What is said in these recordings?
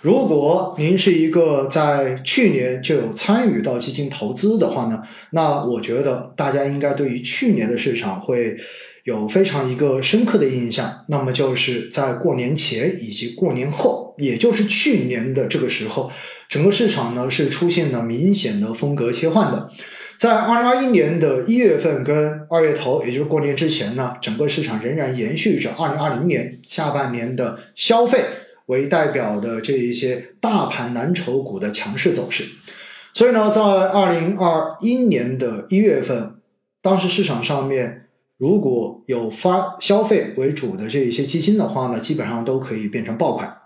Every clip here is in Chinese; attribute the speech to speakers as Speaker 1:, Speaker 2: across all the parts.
Speaker 1: 如果您是一个在去年就有参与到基金投资的话呢，那我觉得大家应该对于去年的市场会有非常一个深刻的印象。那么就是在过年前以及过年后，也就是去年的这个时候，整个市场呢是出现了明显的风格切换的。在二零二一年的一月份跟二月头，也就是过年之前呢，整个市场仍然延续着二零二零年下半年的消费。为代表的这一些大盘蓝筹股的强势走势，所以呢，在二零二一年的一月份，当时市场上面如果有发消费为主的这一些基金的话呢，基本上都可以变成爆款。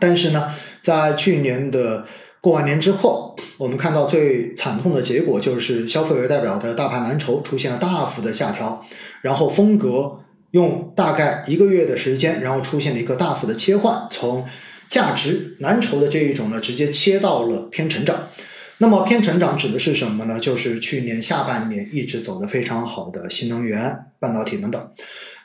Speaker 1: 但是呢，在去年的过完年之后，我们看到最惨痛的结果就是消费为代表的大盘蓝筹出现了大幅的下调，然后风格。用大概一个月的时间，然后出现了一个大幅的切换，从价值蓝筹的这一种呢，直接切到了偏成长。那么偏成长指的是什么呢？就是去年下半年一直走的非常好的新能源、半导体等等。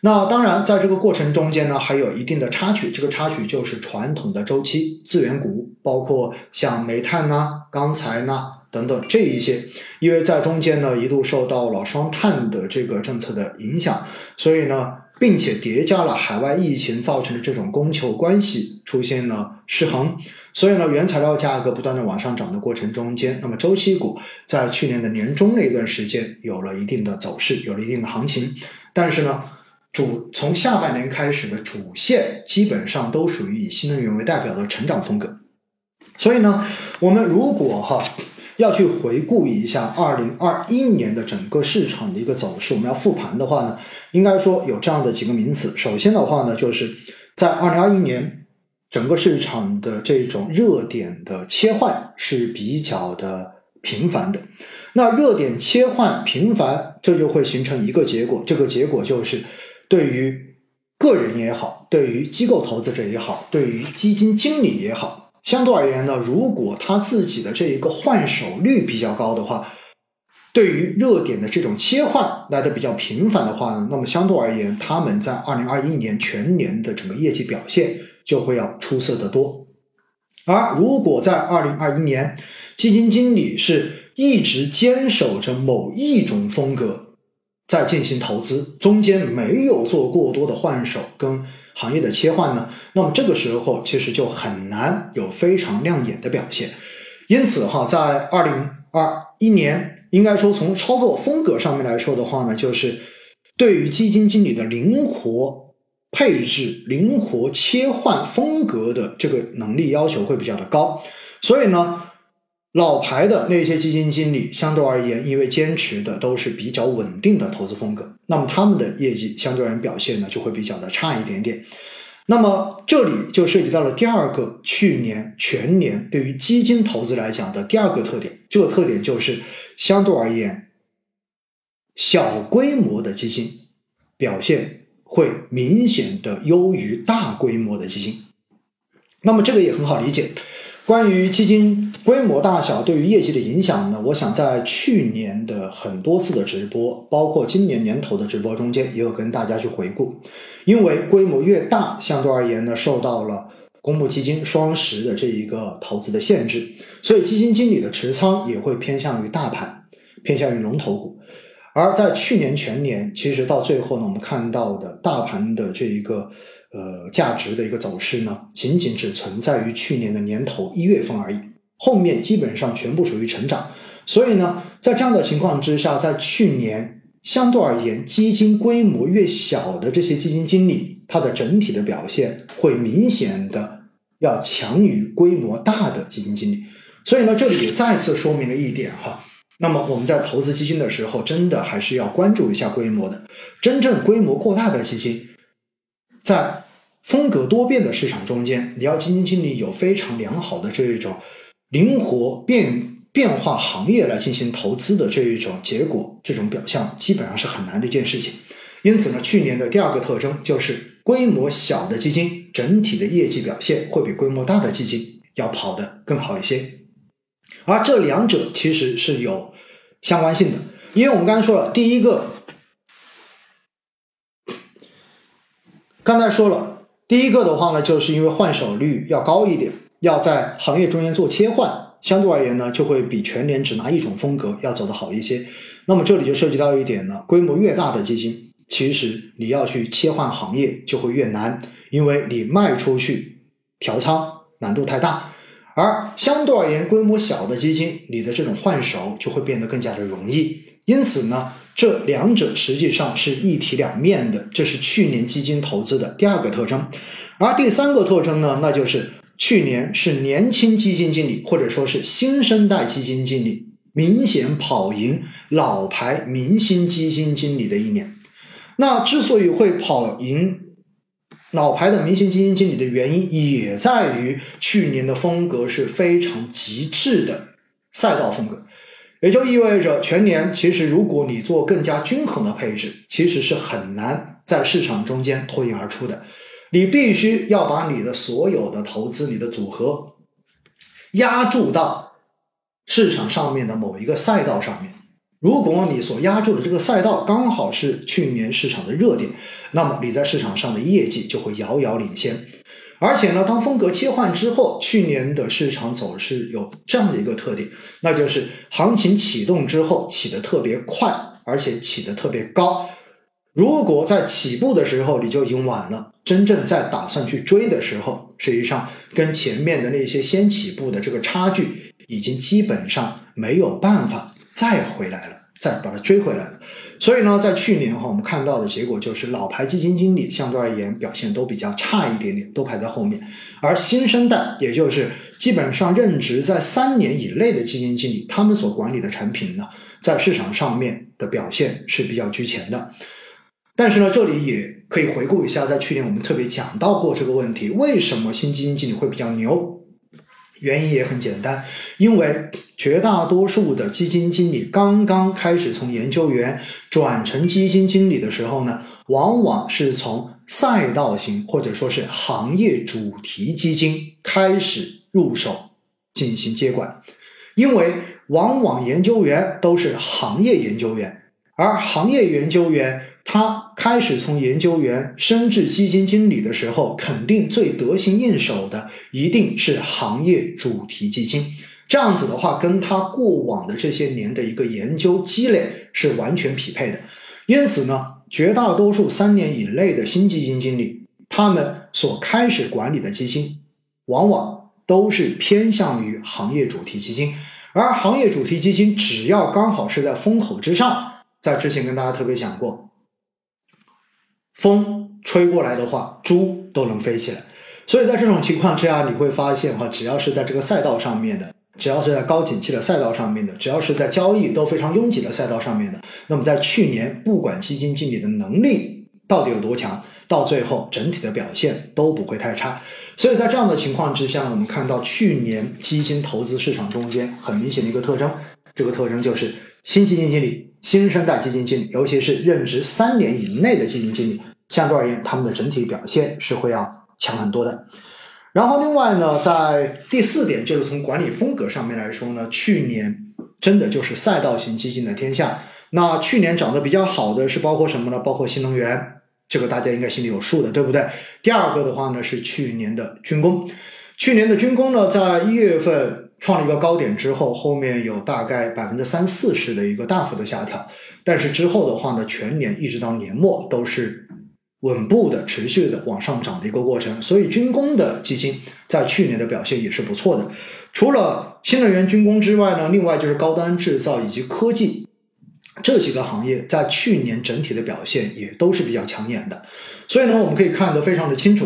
Speaker 1: 那当然，在这个过程中间呢，还有一定的插曲，这个插曲就是传统的周期资源股，包括像煤炭呐、钢材呐等等这一些，因为在中间呢一度受到了双碳的这个政策的影响。所以呢，并且叠加了海外疫情造成的这种供求关系出现了失衡，所以呢，原材料价格不断的往上涨的过程中间，那么周期股在去年的年中那一段时间有了一定的走势，有了一定的行情。但是呢，主从下半年开始的主线基本上都属于以新能源为代表的成长风格。所以呢，我们如果哈。要去回顾一下二零二一年的整个市场的一个走势，我们要复盘的话呢，应该说有这样的几个名词。首先的话呢，就是在二零二一年整个市场的这种热点的切换是比较的频繁的。那热点切换频繁，这就会形成一个结果，这个结果就是对于个人也好，对于机构投资者也好，对于基金经理也好。相对而言呢，如果他自己的这一个换手率比较高的话，对于热点的这种切换来的比较频繁的话呢，那么相对而言，他们在二零二一年全年的整个业绩表现就会要出色的多。而如果在二零二一年，基金经理是一直坚守着某一种风格在进行投资，中间没有做过多的换手跟。行业的切换呢？那么这个时候其实就很难有非常亮眼的表现。因此哈，在二零二一年，应该说从操作风格上面来说的话呢，就是对于基金经理的灵活配置、灵活切换风格的这个能力要求会比较的高。所以呢。老牌的那些基金经理，相对而言，因为坚持的都是比较稳定的投资风格，那么他们的业绩相对而言表现呢，就会比较的差一点点。那么这里就涉及到了第二个去年全年对于基金投资来讲的第二个特点，这个特点就是相对而言，小规模的基金表现会明显的优于大规模的基金。那么这个也很好理解。关于基金规模大小对于业绩的影响呢？我想在去年的很多次的直播，包括今年年头的直播中间，也有跟大家去回顾。因为规模越大，相对而言呢，受到了公募基金双十的这一个投资的限制，所以基金经理的持仓也会偏向于大盘，偏向于龙头股。而在去年全年，其实到最后呢，我们看到的大盘的这一个。呃，价值的一个走势呢，仅仅只存在于去年的年头一月份而已，后面基本上全部属于成长。所以呢，在这样的情况之下，在去年相对而言，基金规模越小的这些基金经理，它的整体的表现会明显的要强于规模大的基金经理。所以呢，这里也再次说明了一点哈，那么我们在投资基金的时候，真的还是要关注一下规模的，真正规模过大的基金，在风格多变的市场中间，你要基金经理有非常良好的这一种灵活变变化行业来进行投资的这一种结果，这种表象基本上是很难的一件事情。因此呢，去年的第二个特征就是规模小的基金整体的业绩表现会比规模大的基金要跑得更好一些。而这两者其实是有相关性的，因为我们刚才说了，第一个，刚才说了。第一个的话呢，就是因为换手率要高一点，要在行业中间做切换，相对而言呢，就会比全年只拿一种风格要走得好一些。那么这里就涉及到一点了，规模越大的基金，其实你要去切换行业就会越难，因为你卖出去调仓难度太大。而相对而言，规模小的基金，你的这种换手就会变得更加的容易。因此呢，这两者实际上是一体两面的，这是去年基金投资的第二个特征。而第三个特征呢，那就是去年是年轻基金经理或者说是新生代基金经理明显跑赢老牌明星基金经理的一年。那之所以会跑赢，老牌的明星基金经理的原因也在于去年的风格是非常极致的赛道风格，也就意味着全年其实如果你做更加均衡的配置，其实是很难在市场中间脱颖而出的。你必须要把你的所有的投资、你的组合压注到市场上面的某一个赛道上面。如果你所压住的这个赛道刚好是去年市场的热点，那么你在市场上的业绩就会遥遥领先。而且呢，当风格切换之后，去年的市场走势有这样的一个特点，那就是行情启动之后起得特别快，而且起得特别高。如果在起步的时候你就已经晚了，真正在打算去追的时候，实际上跟前面的那些先起步的这个差距，已经基本上没有办法再回来了。再把它追回来了，所以呢，在去年哈，我们看到的结果就是老牌基金经理相对而言表现都比较差一点点，都排在后面。而新生代，也就是基本上任职在三年以内的基金经理，他们所管理的产品呢，在市场上面的表现是比较居前的。但是呢，这里也可以回顾一下，在去年我们特别讲到过这个问题：为什么新基金经理会比较牛？原因也很简单，因为绝大多数的基金经理刚刚开始从研究员转成基金经理的时候呢，往往是从赛道型或者说是行业主题基金开始入手进行接管，因为往往研究员都是行业研究员，而行业研究员。他开始从研究员升至基金经理的时候，肯定最得心应手的一定是行业主题基金。这样子的话，跟他过往的这些年的一个研究积累是完全匹配的。因此呢，绝大多数三年以内的新基金经理，他们所开始管理的基金，往往都是偏向于行业主题基金。而行业主题基金，只要刚好是在风口之上，在之前跟大家特别讲过。风吹过来的话，猪都能飞起来。所以在这种情况之下，你会发现哈，只要是在这个赛道上面的，只要是在高景气的赛道上面的，只要是在交易都非常拥挤的赛道上面的，那么在去年，不管基金经理的能力到底有多强，到最后整体的表现都不会太差。所以在这样的情况之下呢，我们看到去年基金投资市场中间很明显的一个特征，这个特征就是新基金经理。新生代基金经理，尤其是任职三年以内的基金经理，相对而言，他们的整体表现是会要强很多的。然后，另外呢，在第四点，就是从管理风格上面来说呢，去年真的就是赛道型基金的天下。那去年涨得比较好的是包括什么呢？包括新能源，这个大家应该心里有数的，对不对？第二个的话呢，是去年的军工。去年的军工呢，在一月份。创了一个高点之后，后面有大概百分之三四十的一个大幅的下调，但是之后的话呢，全年一直到年末都是稳步的、持续的往上涨的一个过程。所以军工的基金在去年的表现也是不错的。除了新能源、军工之外呢，另外就是高端制造以及科技这几个行业，在去年整体的表现也都是比较抢眼的。所以呢，我们可以看得非常的清楚。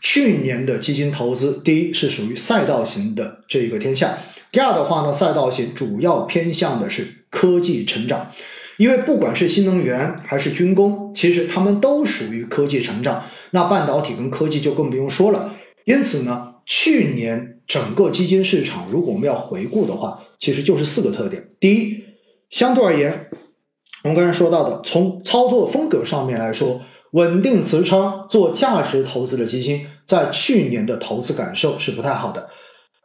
Speaker 1: 去年的基金投资，第一是属于赛道型的这一个天下，第二的话呢，赛道型主要偏向的是科技成长，因为不管是新能源还是军工，其实他们都属于科技成长。那半导体跟科技就更不用说了。因此呢，去年整个基金市场，如果我们要回顾的话，其实就是四个特点。第一，相对而言，我们刚才说到的，从操作风格上面来说。稳定持仓做价值投资的基金，在去年的投资感受是不太好的，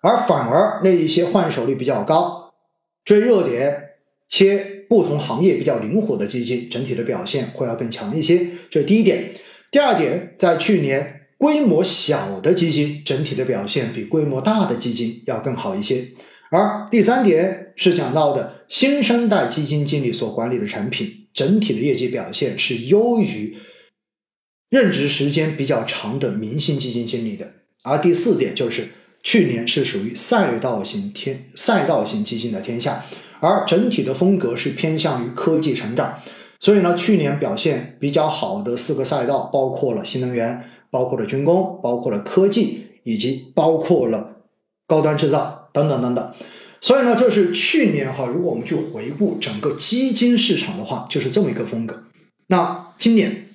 Speaker 1: 而反而那一些换手率比较高、追热点、切不同行业比较灵活的基金，整体的表现会要更强一些。这是第一点。第二点，在去年规模小的基金整体的表现比规模大的基金要更好一些。而第三点是讲到的新生代基金经理所管理的产品整体的业绩表现是优于任职时间比较长的明星基金经理的。而第四点就是去年是属于赛道型天赛道型基金的天下，而整体的风格是偏向于科技成长。所以呢，去年表现比较好的四个赛道包括了新能源，包括了军工，包括了科技，以及包括了高端制造等等等等。所以呢，这是去年哈，如果我们去回顾整个基金市场的话，就是这么一个风格。那今年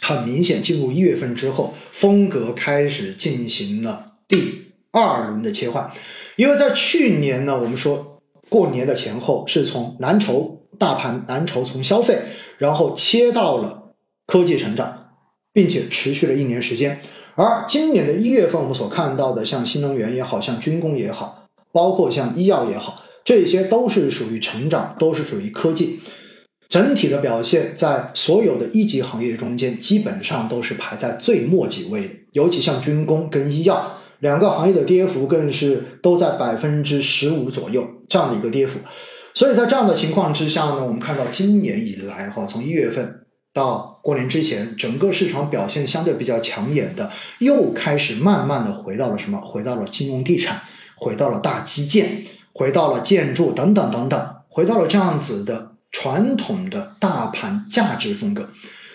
Speaker 1: 很明显进入一月份之后，风格开始进行了第二轮的切换，因为在去年呢，我们说过年的前后是从蓝筹大盘蓝筹从消费。然后切到了科技成长，并且持续了一年时间。而今年的一月份，我们所看到的，像新能源也好像军工也好，包括像医药也好，这些都是属于成长，都是属于科技。整体的表现，在所有的一级行业中间，基本上都是排在最末几位。尤其像军工跟医药两个行业的跌幅，更是都在百分之十五左右这样的一个跌幅。所以在这样的情况之下呢，我们看到今年以来哈，从一月份到过年之前，整个市场表现相对比较抢眼的，又开始慢慢的回到了什么？回到了金融地产，回到了大基建，回到了建筑等等等等，回到了这样子的传统的大盘价值风格。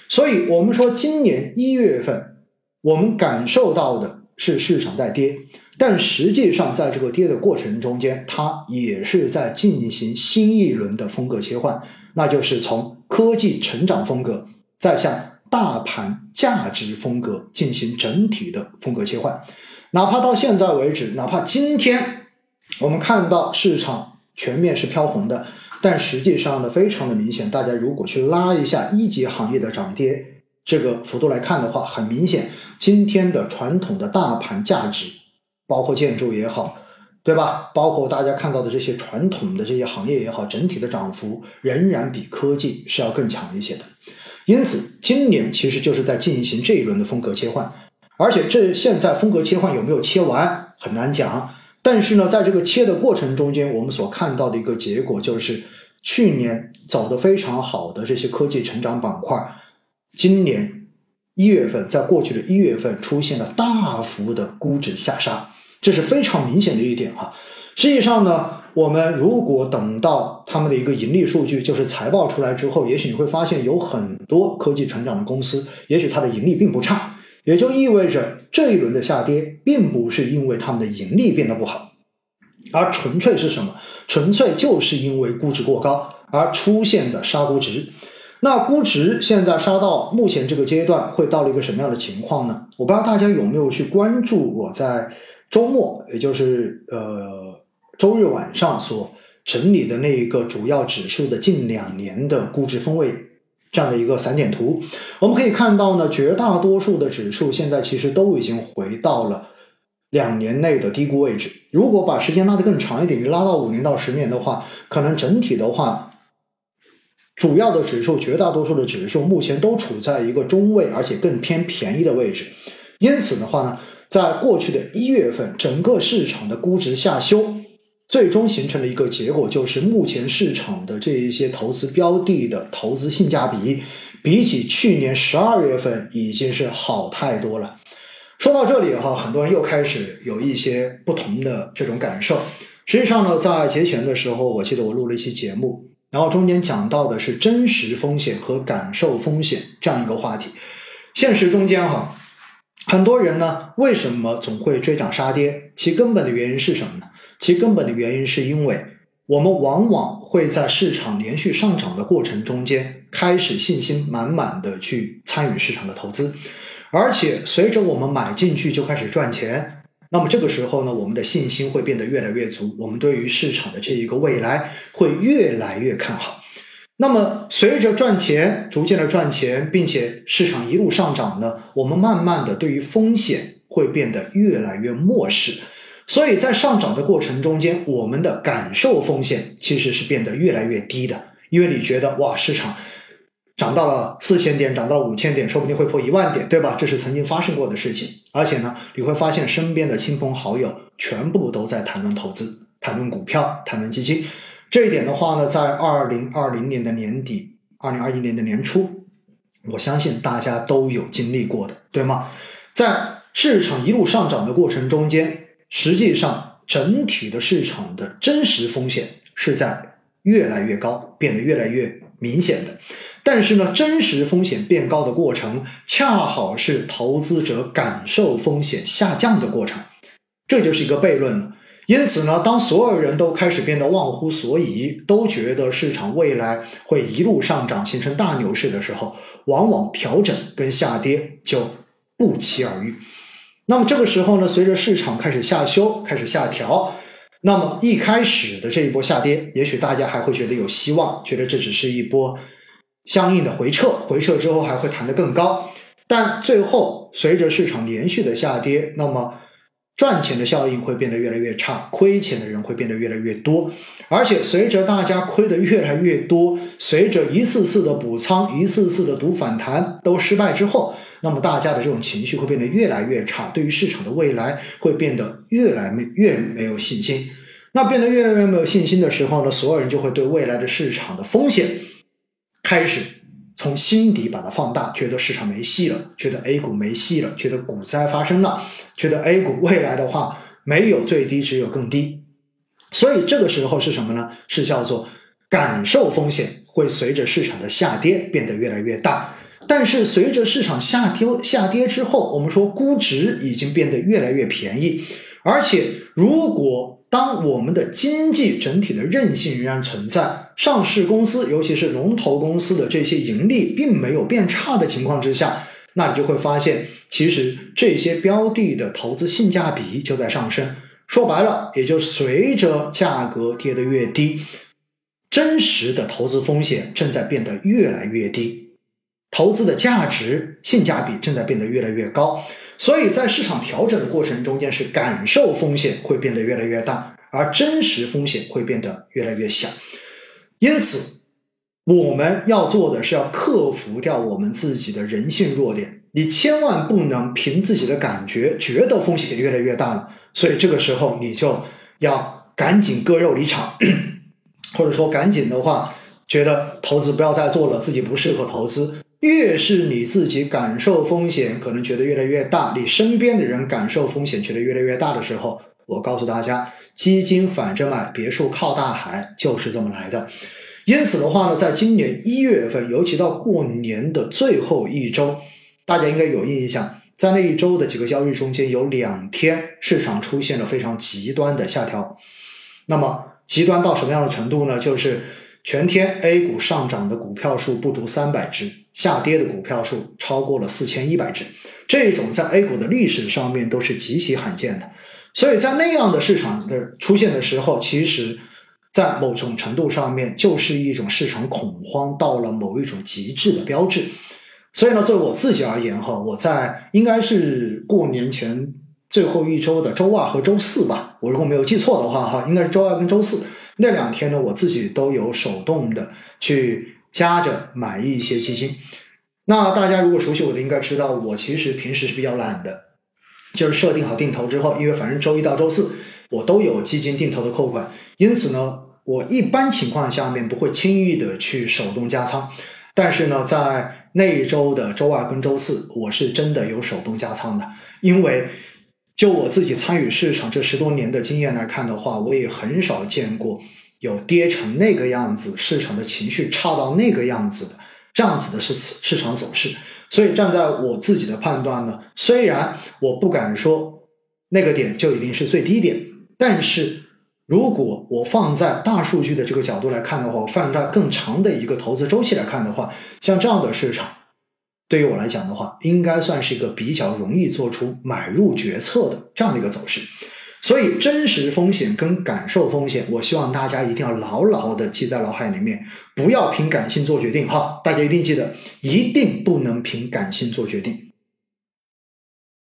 Speaker 1: 所以我们说，今年一月份，我们感受到的是市场在跌。但实际上，在这个跌的过程中间，它也是在进行新一轮的风格切换，那就是从科技成长风格，再向大盘价值风格进行整体的风格切换。哪怕到现在为止，哪怕今天我们看到市场全面是飘红的，但实际上呢，非常的明显，大家如果去拉一下一级行业的涨跌这个幅度来看的话，很明显，今天的传统的大盘价值。包括建筑也好，对吧？包括大家看到的这些传统的这些行业也好，整体的涨幅仍然比科技是要更强一些的。因此，今年其实就是在进行这一轮的风格切换，而且这现在风格切换有没有切完很难讲。但是呢，在这个切的过程中间，我们所看到的一个结果就是，去年走的非常好的这些科技成长板块，今年一月份，在过去的一月份出现了大幅的估值下杀。这是非常明显的一点哈。实际上呢，我们如果等到他们的一个盈利数据，就是财报出来之后，也许你会发现有很多科技成长的公司，也许它的盈利并不差，也就意味着这一轮的下跌并不是因为他们的盈利变得不好，而纯粹是什么？纯粹就是因为估值过高而出现的杀估值。那估值现在杀到目前这个阶段，会到了一个什么样的情况呢？我不知道大家有没有去关注我在。周末，也就是呃周日晚上所整理的那一个主要指数的近两年的估值分位这样的一个散点图，我们可以看到呢，绝大多数的指数现在其实都已经回到了两年内的低估位置。如果把时间拉得更长一点，你拉到五年到十年的话，可能整体的话，主要的指数绝大多数的指数目前都处在一个中位，而且更偏便宜的位置。因此的话呢。在过去的一月份，整个市场的估值下修，最终形成了一个结果，就是目前市场的这一些投资标的的投资性价比，比起去年十二月份已经是好太多了。说到这里哈，很多人又开始有一些不同的这种感受。实际上呢，在节前的时候，我记得我录了一期节目，然后中间讲到的是真实风险和感受风险这样一个话题。现实中间哈。很多人呢，为什么总会追涨杀跌？其根本的原因是什么呢？其根本的原因是因为我们往往会在市场连续上涨的过程中间，开始信心满满的去参与市场的投资，而且随着我们买进去就开始赚钱，那么这个时候呢，我们的信心会变得越来越足，我们对于市场的这一个未来会越来越看好。那么，随着赚钱逐渐的赚钱，并且市场一路上涨呢，我们慢慢的对于风险会变得越来越漠视，所以在上涨的过程中间，我们的感受风险其实是变得越来越低的，因为你觉得哇，市场涨到了四千点，涨到了五千点，说不定会破一万点，对吧？这是曾经发生过的事情。而且呢，你会发现身边的亲朋好友全部都在谈论投资、谈论股票、谈论基金。这一点的话呢，在二零二零年的年底、二零二一年的年初，我相信大家都有经历过的，对吗？在市场一路上涨的过程中间，实际上整体的市场的真实风险是在越来越高，变得越来越明显的。但是呢，真实风险变高的过程，恰好是投资者感受风险下降的过程，这就是一个悖论了。因此呢，当所有人都开始变得忘乎所以，都觉得市场未来会一路上涨，形成大牛市的时候，往往调整跟下跌就不期而遇。那么这个时候呢，随着市场开始下修、开始下调，那么一开始的这一波下跌，也许大家还会觉得有希望，觉得这只是一波相应的回撤，回撤之后还会弹得更高。但最后随着市场连续的下跌，那么。赚钱的效应会变得越来越差，亏钱的人会变得越来越多，而且随着大家亏得越来越多，随着一次次的补仓、一次次的赌反弹都失败之后，那么大家的这种情绪会变得越来越差，对于市场的未来会变得越来没越没有信心。那变得越来越没有信心的时候呢，所有人就会对未来的市场的风险开始。从心底把它放大，觉得市场没戏了，觉得 A 股没戏了，觉得股灾发生了，觉得 A 股未来的话没有最低，只有更低。所以这个时候是什么呢？是叫做感受风险会随着市场的下跌变得越来越大。但是随着市场下跌下跌之后，我们说估值已经变得越来越便宜，而且如果当我们的经济整体的韧性仍然存在，上市公司尤其是龙头公司的这些盈利并没有变差的情况之下，那你就会发现，其实这些标的的投资性价比就在上升。说白了，也就随着价格跌得越低，真实的投资风险正在变得越来越低，投资的价值性价比正在变得越来越高。所以在市场调整的过程中间，是感受风险会变得越来越大，而真实风险会变得越来越小。因此，我们要做的是要克服掉我们自己的人性弱点。你千万不能凭自己的感觉觉得风险越来越大了，所以这个时候你就要赶紧割肉离场，或者说赶紧的话，觉得投资不要再做了，自己不适合投资。越是你自己感受风险，可能觉得越来越大，你身边的人感受风险觉得越来越大的时候，我告诉大家，基金反着买，别墅靠大海，就是这么来的。因此的话呢，在今年一月份，尤其到过年的最后一周，大家应该有印象，在那一周的几个交易中间，有两天市场出现了非常极端的下调。那么极端到什么样的程度呢？就是全天 A 股上涨的股票数不足三百只。下跌的股票数超过了四千一百只，这种在 A 股的历史上面都是极其罕见的。所以在那样的市场的出现的时候，其实，在某种程度上面就是一种市场恐慌到了某一种极致的标志。所以呢，作为我自己而言哈，我在应该是过年前最后一周的周二和周四吧，我如果没有记错的话哈，应该是周二跟周四那两天呢，我自己都有手动的去。加着买一些基金，那大家如果熟悉我的，应该知道我其实平时是比较懒的，就是设定好定投之后，因为反正周一到周四我都有基金定投的扣款，因此呢，我一般情况下面不会轻易的去手动加仓，但是呢，在那一周的周二跟周四，我是真的有手动加仓的，因为就我自己参与市场这十多年的经验来看的话，我也很少见过。有跌成那个样子，市场的情绪差到那个样子的，这样子的是市场走势。所以站在我自己的判断呢，虽然我不敢说那个点就一定是最低点，但是如果我放在大数据的这个角度来看的话，我放在更长的一个投资周期来看的话，像这样的市场，对于我来讲的话，应该算是一个比较容易做出买入决策的这样的一个走势。所以，真实风险跟感受风险，我希望大家一定要牢牢的记在脑海里面，不要凭感性做决定哈。大家一定记得，一定不能凭感性做决定。